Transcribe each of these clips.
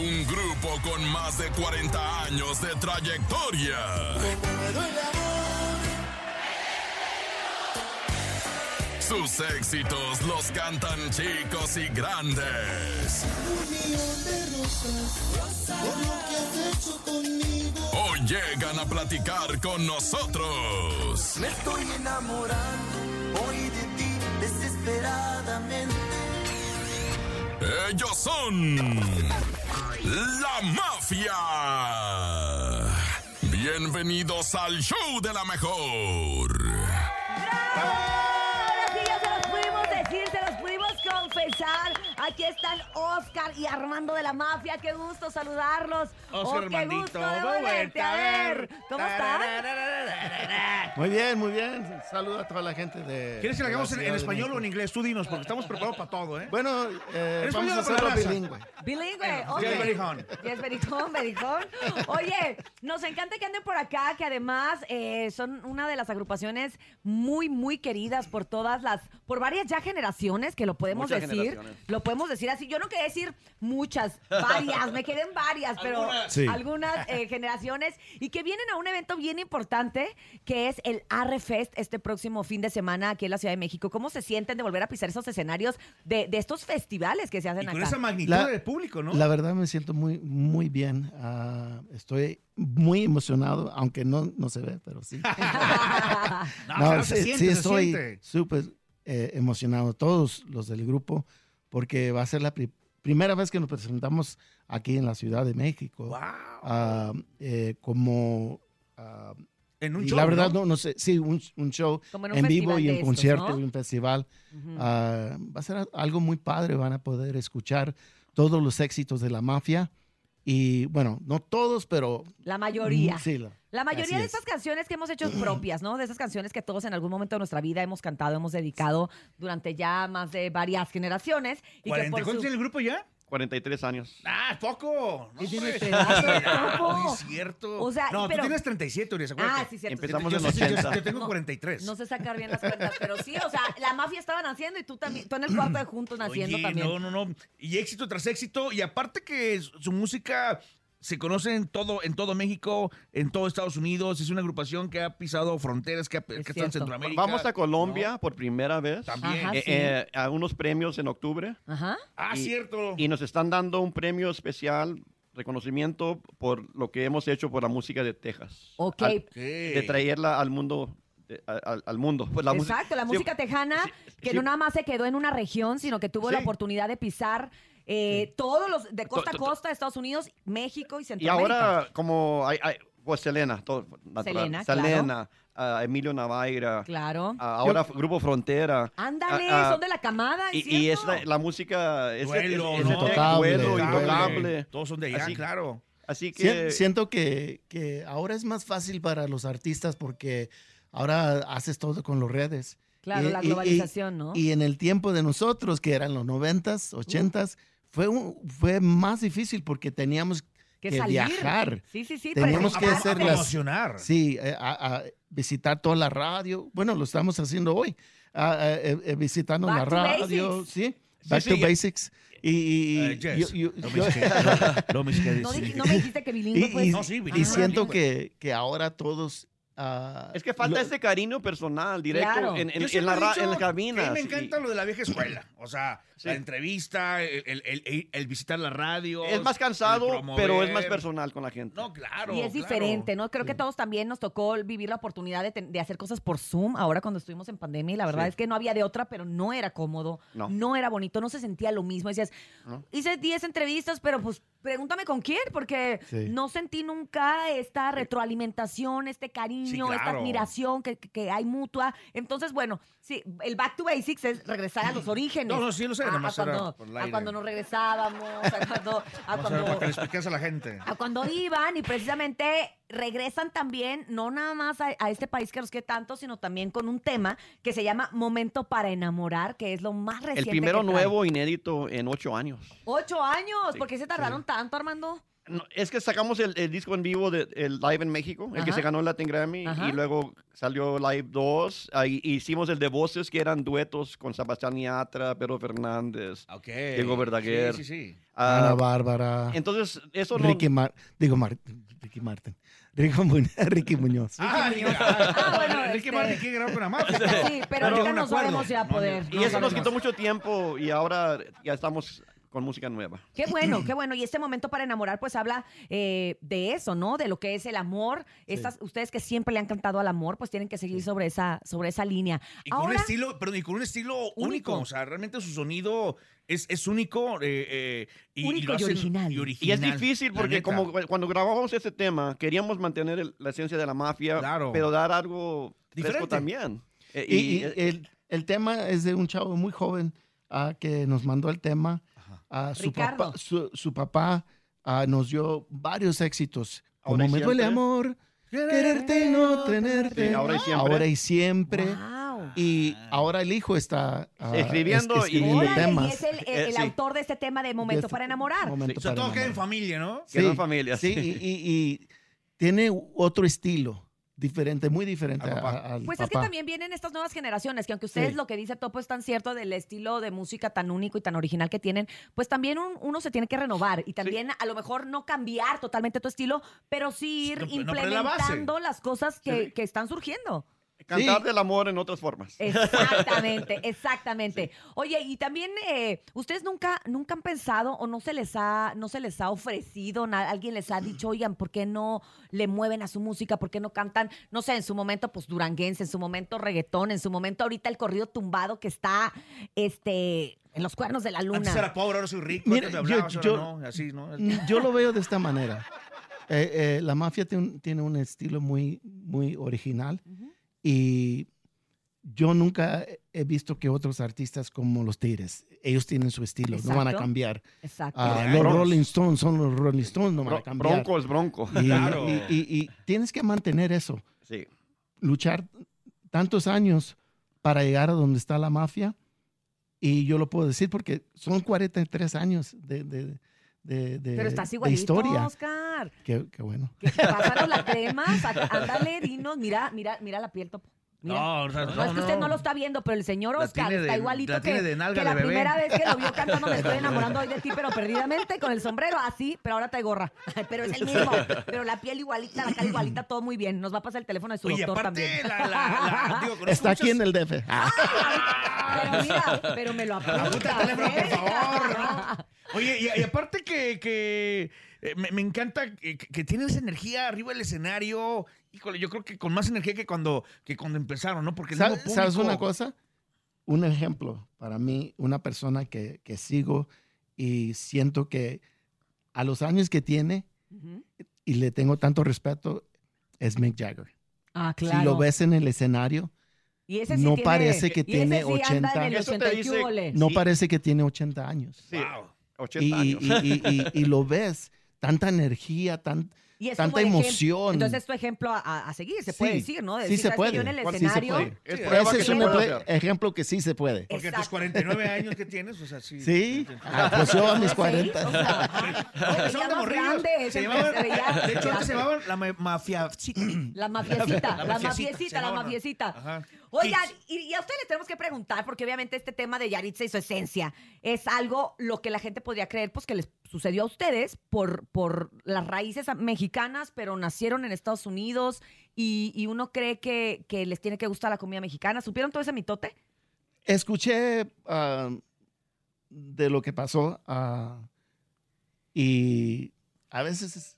un grupo con más de 40 años de trayectoria. Sus éxitos los cantan chicos y grandes. Hoy llegan a platicar con nosotros. Me estoy enamorando hoy de ti desesperadamente. Ellos son la mafia. Bienvenidos al show de la mejor. Aquí están Oscar y Armando de la Mafia. Qué gusto saludarlos. Oscar Oh, qué gusto de volverte a ver. ¿Cómo están? Muy bien, muy bien. Saludo a toda la gente de. ¿Quieres que lo hagamos en, español o en inglés? Tú dinos, porque estamos preparados para todo, ¿eh? Bueno, eh, vamos español a hacerlo bilingüe. Bilingüe, ok. Yes, berijón. Yes, berijón, berijón. Oye, nos encanta que anden por acá, que además eh, son una de las agrupaciones muy, muy queridas por todas las, por varias ya generaciones, que lo podemos Muchas decir. Lo podemos decir así. Yo no quería decir muchas, varias, me quedé en varias, pero Algunas. Sí. algunas eh, generaciones y que vienen a un evento bien importante que es el Arre Fest este próximo fin de semana aquí en la Ciudad de México. ¿Cómo se sienten de volver a pisar esos escenarios de, de estos festivales que se hacen Y con acá? esa magnitud La- de público, ¿no? La verdad me siento muy, muy bien. Ah, estoy muy emocionado, aunque no, no se ve, pero sí. no, claro, se sí, siente, sí se estoy súper eh, emocionado, todos los del grupo, porque va a ser la pri- primera vez que nos presentamos aquí en la Ciudad de México. Wow. Ah, eh, como ah, En un y show, la verdad, ¿no? no, no sé, sí, un, un show Como en un en vivo y en estos, concierto ¿no? y un festival. Ah, va a ser algo muy padre, van a poder escuchar todos los éxitos de la mafia. Y bueno, no todos, pero... La mayoría. Sí, la- La mayoría así de es. estas canciones que hemos hecho propias, ¿no? De esas canciones que todos en algún momento de nuestra vida hemos cantado, hemos dedicado durante ya más de varias generaciones. Y que ¿40? por ¿Cuántos su... tiene el grupo ya? 43 años. Ah, poco. No, hombre. Ah, no es cierto. O sea, no, pero- tú tienes 37, Urias, acuérdate. Ah, sí, cierto. Empezamos yo, en sí, yo- 80. yo tengo No, 43. No sé sacar bien las cuentas, pero sí, o sea, la mafia estaban haciendo y tú también, tú en el cuarto de juntos naciendo Oye, también. no, no, no. Y éxito tras éxito. Y aparte que su su música se conoce en todo, en todo México, en todo Estados Unidos. Es una agrupación que ha pisado fronteras, que, ha, que está en. Centroamérica. Vamos a Colombia por primera vez. También. Ajá. Eh, sí. eh, a unos premios en octubre. Ajá. Ah, cierto. Y nos están dando un premio especial, reconocimiento por lo que hemos hecho por la música de Texas. Ok. Al- de traerla al mundo. al, al mundo. Pues la música- Exacto, la sí, música tejana, sí, que sí. no nada más se quedó en una región, sino que tuvo la oportunidad de pisar eh, todos los, de costa a costa, Estados Unidos, México y Y Centroamérica. ahora, como hay, hay- pues Selena, todo, natural. Selena, Selena, Emilio Navaira, Claro. ah, ahora Grupo Frontera. Ándale, son de la camada, ¿es Y, y es la, la música es, Duelo, es- es- ¿no? es- Intocable, duelo, duelo. intocable. Todos son de allá, Así- claro. Así que Siento que, que ahora es más fácil para los artistas porque ahora haces todo con las redes. Claro, Y- la y- y- globalización, ¿no? Y en el tiempo de nosotros, que eran los noventas, ochentas, fue, un- fue más difícil porque teníamos que que salir. viajar. Sí, sí, sí. Teníamos que hacer las-. Sí, eh, a, a visitar toda la radio. Bueno, lo estamos haciendo hoy. Eh, eh, visitando Back la radio, basics. sí. Back sí, to basics. Y, y- no me dijiste que bilingüe, y, pues. y- No, sí, y bilingüe, siento bilingüe. que, que ahora todos... ah, es que falta lo- ese cariño personal, directo, Claro. en, en- la, dicho en la cabina. me sí. encanta lo de la vieja escuela. O sea, Sí. la entrevista, el, el- el- el visitar la radio. Es más cansado, pero es más personal con la gente. No, claro. Y es claro. diferente, ¿no? Creo que todos también nos tocó vivir la oportunidad de, ten- de hacer cosas por Zoom ahora cuando estuvimos en pandemia y la verdad Sí. es que no había de otra, pero no era cómodo, no, No. era bonito, no se sentía lo mismo. Decías, No. hice 10 entrevistas, pero pues pregúntame con quién, porque Sí. no sentí nunca esta retroalimentación, este cariño, Sí, esta admiración que, que- hay mutua. Entonces, bueno, sí, el back to basics es regresar a los orígenes. No, no, sí lo sé, A- a, nomás era cuando, por el a cuando nos regresábamos, a cuando, a a cuando para que le expliques a la gente. a cuando iban y precisamente regresan también, no nada más a, a este país que los que tanto, sino también con un tema que se llama Momento para enamorar, que es lo más El reciente. primero que traen. nuevo inédito en ocho años. Ocho años, Sí, ¿por qué se tardaron tanto, Armando? No, es que sacamos el, el disco en vivo de el Live en México, el que Ajá. se ganó el Latin Grammy, Ajá. y luego salió Live 2. Ahí hicimos el de voces, que eran duetos con Sebastián Yatra, Pedro Fernández. Ok. Diego Verdaguer. Sí, sí, sí. Ah, Ana Bárbara, entonces, eso no... Ricky Mar digo Mar Ricky Martin, Ricky, Mu- Ricky Muñoz. Ah, Muñoz. Ah, bueno, Ricky este- Martin quiere grabar con la mafia. Sí, pero No, ahorita no acuerdo. sabemos si a No, poder. Y no eso nos quitó mucho tiempo y ahora ya estamos con música nueva. Qué bueno, qué bueno. Y este momento para enamorar, pues habla eh, de eso, ¿no? De lo que es el amor. Estas, ustedes que siempre le han cantado al amor, pues tienen que seguir sobre esa, sobre esa línea. Y con un estilo, perdón, y con un estilo único. Único. O sea, realmente su sonido es, es único. eh, eh, y, Único original. Y es difícil porque como cu- cuando grabamos ese tema, queríamos mantener el- la esencia de la mafia, Claro. pero dar algo fresco Diferente. también. Y, y- y el, el tema es de un chavo muy joven ah, que nos mandó el tema. Ah, su, papá, su, su papá ah, nos dio varios éxitos. Ahora Como y me duele siempre. amor, quererte y no tenerte. Sí, ahora y siempre. Ahora y siempre. wow. Y ahora el hijo está ah, Escribiendo es- y- escribiendo y temas. es el, el- Eh, el sí. autor de este tema de Momento Este- para enamorar. Momento O sea, para todo queda en enamorar. familia, ¿no? Quedó en familia, Sí, sí. y, y- y tiene otro estilo, diferente, muy diferente Al a- papá. a- al Pues es que papá. también vienen estas nuevas generaciones, que aunque ustedes Sí. lo que dice Topo es tan cierto del estilo de música tan único y tan original que tienen, pues también un- uno se tiene que renovar y también a lo mejor no cambiar totalmente tu estilo, pero sí ir No, no, pero la base. implementando las cosas que, Sí. que están surgiendo. Cantar Sí. del amor en otras formas. Exactamente, exactamente. Oye, y también eh, ustedes nunca, nunca han pensado o no se les ha, no se les ha ofrecido, na- alguien les ha dicho, oigan, ¿por qué no le mueven a su música? ¿Por qué no cantan? No sé, en su momento, pues duranguense, en su momento reggaetón, en su momento ahorita el corrido tumbado que está, este, en los cuernos de la Antes luna. era pobre, ahora soy rico. Mira, antes me yo- hablabas, ahora yo- no. Así, ¿no? Yo lo veo de esta manera. Eh, eh, la mafia tiene un, tiene un estilo muy, muy original y yo nunca he visto que otros artistas como los Tigres, ellos tienen su estilo, no van a cambiar. Exacto. Ah, los. Rolling Stones son los Rolling Stones, no van a cambiar. bronco es bronco. Y, Claro. y- y- y tienes que mantener eso, Sí. luchar tantos años para llegar a donde está la mafia. Y yo lo puedo decir porque son 43 años de, de, de, de- Pero estás de igualito, historia. Oscar. Qué, qué bueno. Que- Pásanos la crema, saca- ándale, dinos, mira, mira, mira la piel, Topo. Mira. No, o sea, No, es que usted no lo está viendo, pero el señor Oscar está de- igualito la que, tiene de nalga que la de bebé. primera vez que lo vio cantando Me estoy enamorando hoy de ti, pero perdidamente, con el sombrero así, pero ahora trae gorra. Pero es el mismo. Pero la piel igualita, la cara igualita, todo muy bien. Nos va a pasar el teléfono de su Oye, doctor aparte, también. la, la, la- digo, conozco Está aquí en el DF. Ah, Pero mira, pero me lo apunta. Apunta el teléfono, por ¿eh? favor. Oye, y, y aparte que, que, eh, me, me encanta que, que tienes energía arriba del escenario. Híjole, yo creo que con más energía que cuando, que cuando empezaron, ¿no? Porque ¿Sabes, mismo sabes público- una cosa? Un ejemplo para mí, una persona que, que sigo y siento que a los años que tiene y le tengo tanto respeto es Mick Jagger. Ah, Si lo ves en el escenario, Y ese sí no tiene- parece que tiene sí anda en el 80. Eso te 80 y dice- qué huele. no Sí. parece que tiene 80 años. Sí. Wow. 80 Y, años. y- y- y- y lo ves, tanta energía, tan, Y es tanta emoción. Entonces es tu ejemplo a, a- seguir, se puede Sí, decir, ¿no? sí Decir, se puede, Yo en el sí se escenario. puede. Es Ese que es un puede ejemplo que sí se puede. Porque a tus Exacto. 49 años que tienes, o sea, sí. Sí, Ah, pues yo a mis Sí, 40. o sea, Se de morrillos. Se se llamaban- de hecho, antes se llamaban la ma- mafiacita. La mafiecita, la, mafiecita, la mafiecita. Oigan, y, y a ustedes les tenemos que preguntar, porque obviamente este tema de Yaritza y su esencia es algo lo que la gente podría creer, pues que les sucedió a ustedes por, por las raíces mexicanas, pero nacieron en Estados Unidos y, y uno cree que, que les tiene que gustar la comida mexicana. ¿Supieron todo ese mitote? Escuché ah, de lo que pasó ah, y a veces es-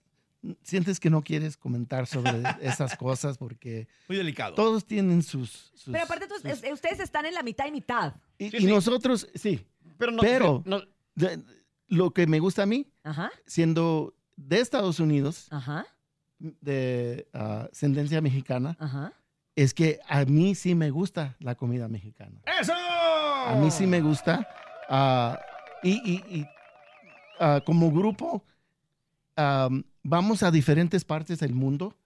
sientes que no quieres comentar sobre esas cosas porque Muy delicado. todos tienen sus... sus- Pero aparte, tú- sus- es- ustedes están en la mitad y mitad. y, Sí, y sí. nosotros, sí, Pero, no, pero- no- de- lo que me gusta a mí, Ajá, siendo de Estados Unidos, ajá, de ah, ascendencia mexicana, ajá. es que a mí sí me gusta la comida mexicana. ¡Eso! A mí sí me gusta. ah, y y- y, ah, como grupo, vamos a diferentes partes del mundo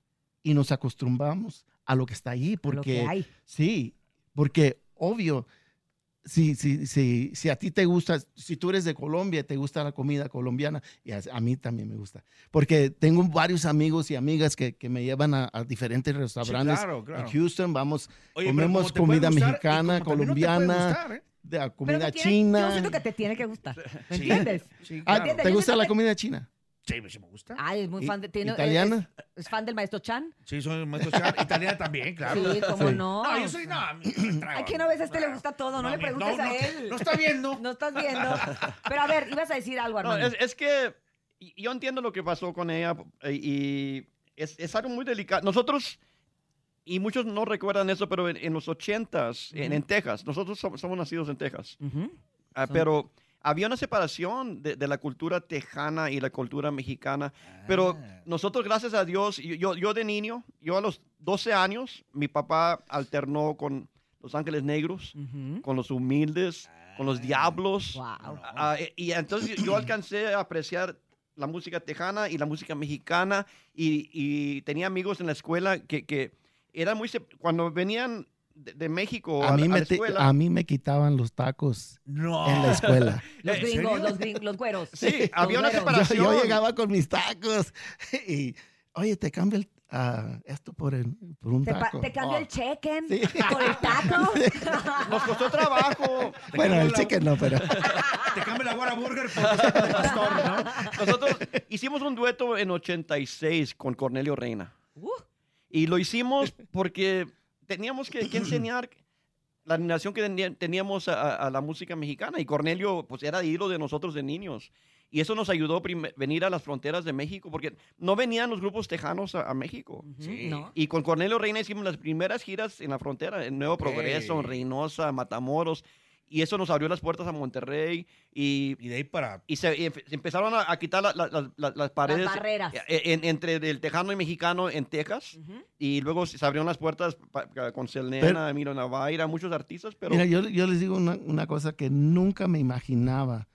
y nos acostumbramos a lo que está ahí. Lo Porque, hay. sí, porque obvio, si, si, si, si a ti te gusta, si tú eres de Colombia, te gusta la comida colombiana, y a, a mí también me gusta. Porque tengo varios amigos y amigas que, que me llevan a, a diferentes restaurantes claro, claro. en Houston. Vamos, Oye, comemos comida gustar mexicana, no colombiana, gustar, ¿eh? de la comida tiene- china. Yo siento que te tiene que gustar. ¿Me entiendes? Sí, Ah, claro. ¿Te gusta la que- comida china? Sí, sí me gusta. Ay, es muy ¿Y- fan de. Tiene, italiana? Es, es fan del maestro Chan. Sí, soy un maestro char. Italiana también, claro. Sí, cómo Sí. no. No, yo soy... No, a mí me trago. Ay, que no ves, a este le gusta todo. No, le mi- preguntes no, a no, él. No está viendo. No estás viendo. Pero a ver, ibas a decir algo, No, Armando. es, es que y- yo entiendo lo que pasó con ella eh, y es, es algo muy delicado. Nosotros, y muchos no recuerdan eso, pero en, en los ochentas, en, en Texas, nosotros somos, somos nacidos en Texas, Ujú. ah, pero había una separación de, de la cultura tejana y la cultura mexicana. Pero Ah. nosotros, gracias a Dios, yo, yo, de niño, yo a los 12 años, mi papá alternó con Los Ángeles Negros, Ujú. con los humildes, con los diablos. Wow. Ah, eh, y entonces yo alcancé a apreciar la música tejana y la música mexicana y, y tenía amigos en la escuela que, que eran muy... Cuando venían de, de México a, A mí, a me la te- escuela... a mí me quitaban los tacos No. en la escuela. Los ¿En gringos, los gringos, los güeros. Sí, Los había una yo, separación. yo llegaba con mis tacos y, oye, te cambio el, ah, esto por, el- por un Te, taco. te cambio Oh. el chequen Sí. por el taco. Nos costó trabajo. Bueno, el la- chicken no, pero... Te cambio la guara burger por el pastor, ¿no? Nosotros hicimos un dueto en 86 con Cornelio Reina. Uh, Y lo hicimos porque teníamos que, que enseñar la admiración que tenía- teníamos a, a- la música mexicana. Y Cornelio, pues era ídolo de nosotros de niños. Y eso nos ayudó a venir a las fronteras de México, porque no venían los grupos tejanos a, a México. Sí. ¿no? Y con Cornelio Reina hicimos las primeras giras en la frontera, en Nuevo Ok. Progreso, en Reynosa, Matamoros. Y eso nos abrió las puertas a Monterrey. Y Y de ahí para... y se, y empezaron a, a quitar la- la- la- la- las paredes barreras. eh, en- entre el tejano y mexicano en Texas Ujú. y luego se abrieron las puertas pa- pa- con Selena, Emilio Navaira, muchos artistas, pero Mira, yo, yo les digo una, una cosa que nunca me imaginaba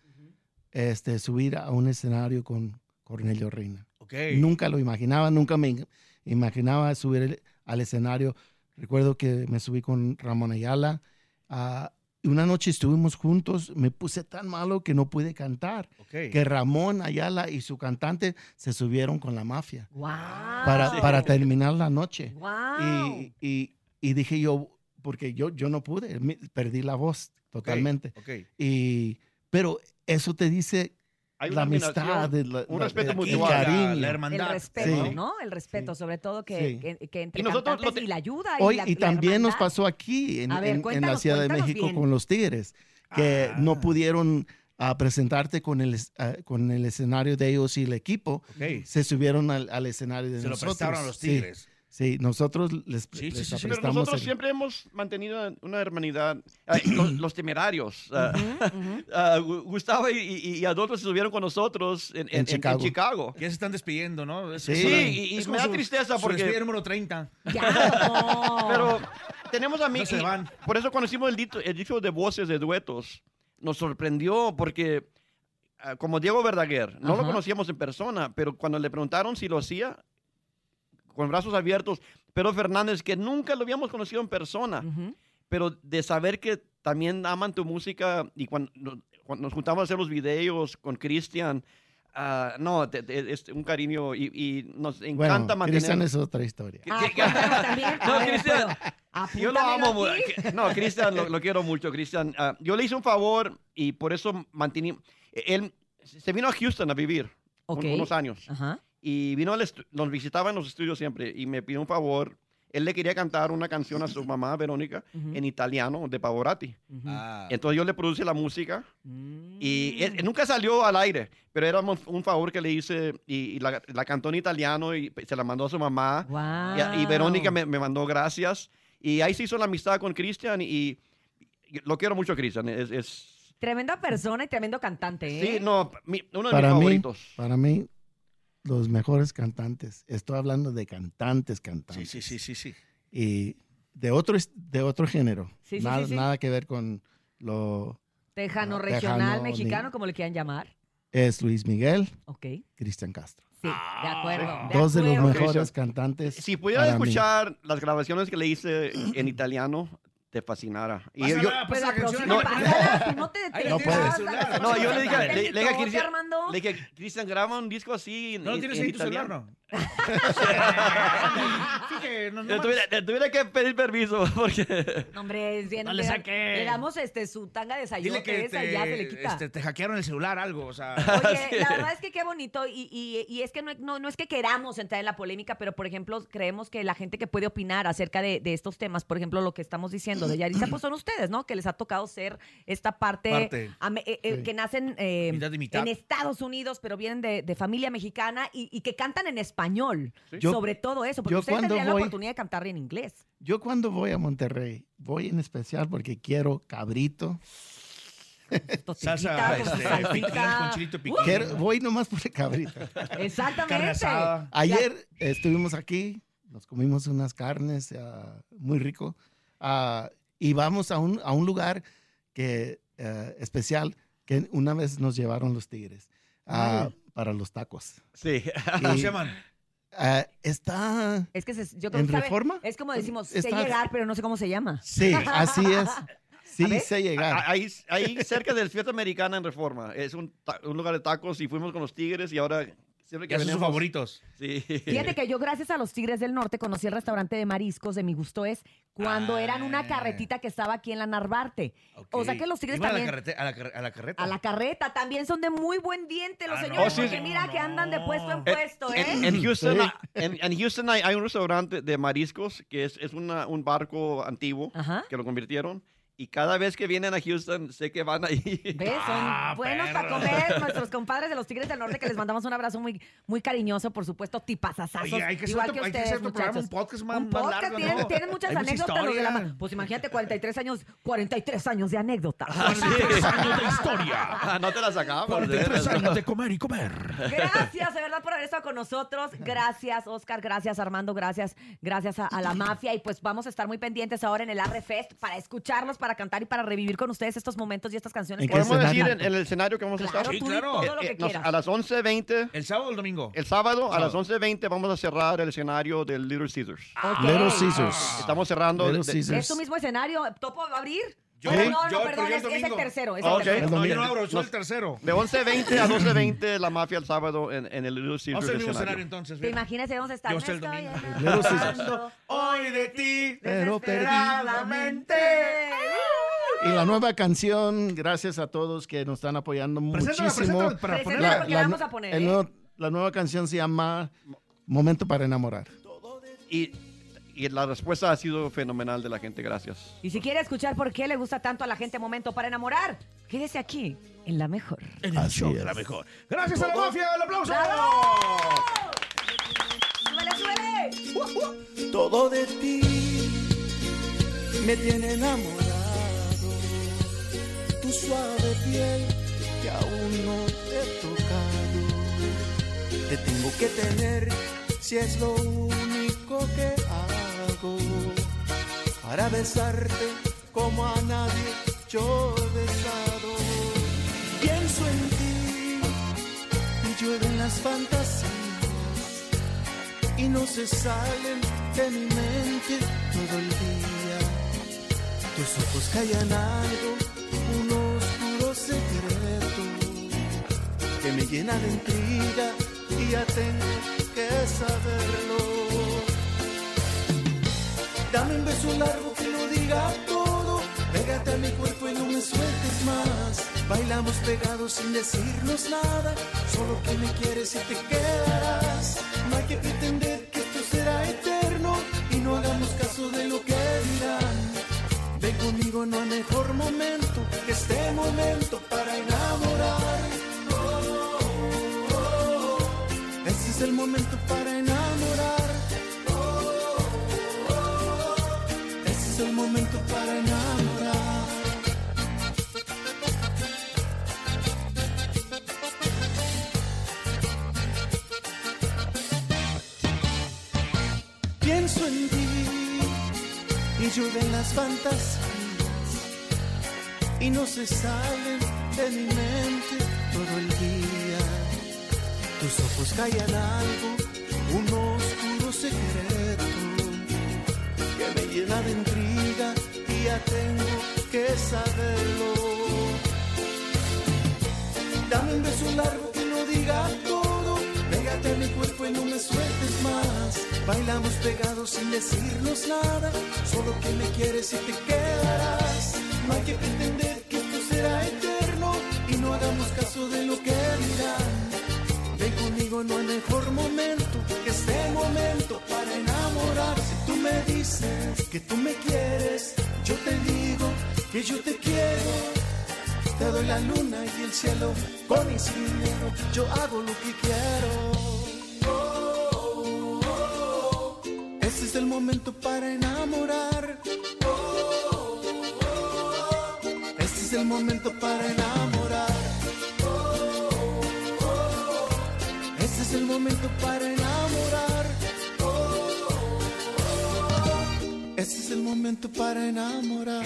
este, subir a un escenario con Cornelio Reina. Ok. Nunca lo imaginaba, nunca me im- imaginaba subir el- al escenario. Recuerdo que me subí con Ramón Ayala. ah, y una noche estuvimos juntos, me puse tan malo que no pude cantar. Que Ramón Ayala y su cantante se subieron con la mafia Wow. para, para terminar la noche. Wow. Y, y- y dije yo, porque yo, yo no pude, perdí la voz totalmente. Ok. Y, pero eso te dice hay la amistad, la- un la- respeto el mutual. La el hermandad. respeto, Sí. ¿no? El respeto, Sí. sobre todo que, Sí. que, que entre Y nosotros lo te- y la ayuda. y, Hoy, la, y la también nos pasó aquí en, A ver, en- en la Ciudad de México bien. con los Tigres, que Ah. no pudieron ah, presentarte con el, ah, con el escenario de ellos y el equipo. Se subieron al, al escenario de Se lo nosotros. prestaron a los Sí, Tigres. Sí, nosotros les, Sí, les sí, sí. Pero nosotros el- siempre hemos mantenido una hermanidad. Los, los temerarios. Ujú, ujú. ah, Gu- Gustavo y, y, y Adolfo se subieron con nosotros en, en- en- en Chicago. Chicago. Que ya se están despidiendo, ¿no? Es- Sí. una- y- y es me da tristeza su porque- despedida número 30. Ya, no. Pero tenemos No amigos. se van. Por eso cuando hicimos el, dito- el disco de voces de duetos, nos sorprendió porque, ah, como Diego Verdaguer, no lo conocíamos en persona, pero cuando le preguntaron si lo hacía, con brazos abiertos, Pedro Fernández, que nunca lo habíamos conocido en persona, Ujú. pero de saber que también aman tu música y cuando, cuando nos juntamos a hacer los videos con Cristian, ah, no, te- te- es un cariño y, y nos Bueno, encanta mantener... Cristian es otra historia. Ah. No, Cristian, pero Yo lo amo. No, Cristian, lo, lo quiero mucho, Cristian. Ah, yo le hice un favor y por eso mantení... Él se vino a Houston a vivir un- Ok. unos años Ajá. Y vino al nos visitaba en los estudios siempre y me pidió un favor. Él le quería cantar una canción a su mamá, Verónica, en italiano, de Pavarotti. Ujú. Ah. Entonces yo le produje la música Mm. y él- nunca salió al aire, pero era un un favor que le hice y, y la, la cantó en italiano y se la mandó a su mamá. Wow. Y, y Verónica me, me mandó gracias. Y ahí se hizo la amistad con Cristian y, y lo quiero mucho, Cristian. Es, es- Tremenda persona y tremendo cantante, ¿eh? sí, no, mi- uno de Para mis mí, favoritos. para mí, los mejores cantantes. Estoy hablando de cantantes, Sí, cantantes. sí, sí, sí, sí. Y de otro, de otro género. Sí, sí, nada, sí, sí. nada que ver con lo... Tejano, Ah, regional, tejano, mexicano, ni- como le quieran llamar. Es Luis Miguel, Ok. Cristian Castro. Sí, de acuerdo. de Dos de los acuerdo. mejores cantantes. Si mí. escuchar las grabaciones que le hice en italiano, te fascinara. Y Pásala, yo- pasa Pues la la canción. No. pásala, tú no te Ahí la tienes en el pásala, celular. pásala. No, yo le dije, le, le dije a Cristian, le dije, Cristian, graba un disco así en, ¿No lo en- tienes en ahí en tu celular, italiano. no? Sí, que no- no Le tuviera, le tuviera que pedir permiso porque... No, hombre, es bien. No le saque. Le damos este, su tanga de Dile sayote que esa y ya se le te, quita. este, te hackearon el celular, algo, o sea... Oye, la verdad es que qué bonito y, y- y es que no, no- no es que queramos entrar en la polémica, pero por ejemplo creemos que la gente que puede opinar acerca de, de estos temas, por ejemplo lo que estamos diciendo de Yarisa, pues son ustedes, ¿no? Que les ha tocado ser esta parte, eh, eh, Sí. que nacen eh, Mitad y mitad. en Estados Unidos, pero vienen de, de familia mexicana y, y que cantan en español. Yo- sobre todo eso, porque yo cuando tendrían la oportunidad de cantar en inglés. Yo cuando voy a Monterrey, voy en especial porque quiero cabrito. Salsa, este, salsita. piquín con chilito piquín. Quiero- voy nomás por el cabrito. Exactamente. Ayer estuvimos aquí, nos comimos unas carnes ah, muy rico ah, y vamos a un, a un lugar que, eh, especial que una vez nos llevaron los tigres ah, para los tacos. Sí. ¿Cómo se llaman? Ah, está... Es que se- yo creo ¿En que sabe- Reforma? Es como decimos, sé Está- llegar, pero no sé cómo se llama. Sí, así es. Sí, sé llegar. Ahí, ahí cerca del Fiesta Americana en Reforma. Es un, un lugar de tacos y fuimos con los Tigres y ahora siempre que Ya son sus favoritos. Sí. Fíjate que yo gracias a los Tigres del Norte conocí el restaurante de mariscos de Mi Gusto Es cuando Ah. eran una carretita que estaba aquí en la Narvarte. O sea que los Tigres Iban también... A la, carrete- a, la, carre- a la carreta. A la carreta también son de muy buen diente los Ah, señores, Oh, porque sí. mira que andan de puesto en Eh, puesto, ¿eh? En, en Houston, Sí. en, en Houston hay, hay un restaurante de mariscos que es, es una- un barco antiguo Ajá. que lo convirtieron. Y cada vez que vienen a Houston, sé que van ahí. ¿Ves? Son Ah, buenos para comer nuestros compadres de los Tigres del Norte que les mandamos un abrazo muy, muy cariñoso, por supuesto, tipazazazos. Oye, hay que hacer igual que hay que ustedes, hacer un podcast más- Un más podcast, largo, tienen, ¿no? tienen muchas Hay mucha anécdotas los de la Pues imagínate 43 años, 43 años de anécdotas. Ah, 43 años de historia. Ah, no te la sacamos. 43 años de comer y comer. Gracias, de verdad, por haber estado con nosotros. Gracias, Oscar. Gracias, Armando. Gracias, gracias a, a la mafia. Y pues vamos a estar muy pendientes ahora en el Arre Fest para escucharlos, para cantar y para revivir con ustedes estos momentos y estas canciones. ¿En ¿Podemos decir en, en el escenario que vamos a Claro, estar? Sí, tú claro. todo lo Eh, que eh, nos- a las 11.20, ¿El sábado o el domingo? el sábado, a las Sábado. 11.20 vamos a cerrar el escenario del Little Caesars. Ok. Little Caesars. Estamos cerrando. Little Caesars. ¿Es tu mismo escenario? ¿Topo va a abrir? Yo- Oh, no, yo- no, perdón, yo es, el es el tercero. Es Ah, el ok. tercero. El No, yo no abro, soy el tercero. De 11.20 a 12.20 la mafia el sábado en, en el Little Caesars. Vamos al mismo escenario. entonces. ¿Te imaginas vamos a estar? Yo sé el domingo. Hoy de ti. Pero desesperadamente. Y la nueva canción, gracias a todos que nos están apoyando Preséntala, muchísimo. preséntala para Preséntala ponerla. porque la vamos a poner, el ¿eh? nuevo- la nueva canción se llama Momento para enamorar. Y, y la respuesta ha sido fenomenal de la gente. Gracias. Y si quiere escuchar por qué le gusta tanto a la gente Momento para enamorar, quédese aquí, en la mejor. En el Así show de es. la mejor. Gracias a la mafia. ¡El aplauso! ¡Súbele, súbele! Todo de ti me tiene enamorado. Tu suave piel que aún no te he tocado. Te tengo que tener si es lo único Para besarte como a nadie yo he besado. Pienso en ti y llueven las fantasías y no se salen de mi mente todo el día. Tus ojos callan algo, un oscuro secreto que me llena de intriga y ya tengo que saberlo. Dame un beso largo que lo diga todo. Pégate a mi cuerpo y no me sueltes más. Bailamos pegados sin decirnos nada. Solo que me quieres y te quedarás. No hay que pretender que esto será eterno. Y no hagamos caso de lo que dirán. Ven conmigo, no hay mejor momento que este momento para enamorar. Oh, oh, oh. Ese es el momento para enamorar. El momento para enamorar. Pienso en ti y llueven las fantasías y no se salen de mi mente todo el día. Tus ojos callan algo, un oscuro secreto que me llena de intriga tengo que saberlo. Dame un beso largo que no diga todo. Pégate a mi cuerpo y no me sueltes más. Bailamos pegados sin decirnos nada. Solo que me quieres y te quedarás. No hay que pretender que esto será eterno. Y no hagamos caso de lo que dirán. Ven conmigo, no hay mejor momento que este momento para enamorarse. Me dices que tú me quieres. Yo te digo que yo te quiero. Te doy la luna y el cielo con sin dinero. Yo hago lo que quiero. Oh. Este es el momento para enamorar. Este es el momento para enamorar. Este es el momento para enamorar. Este es el momento para enamorar.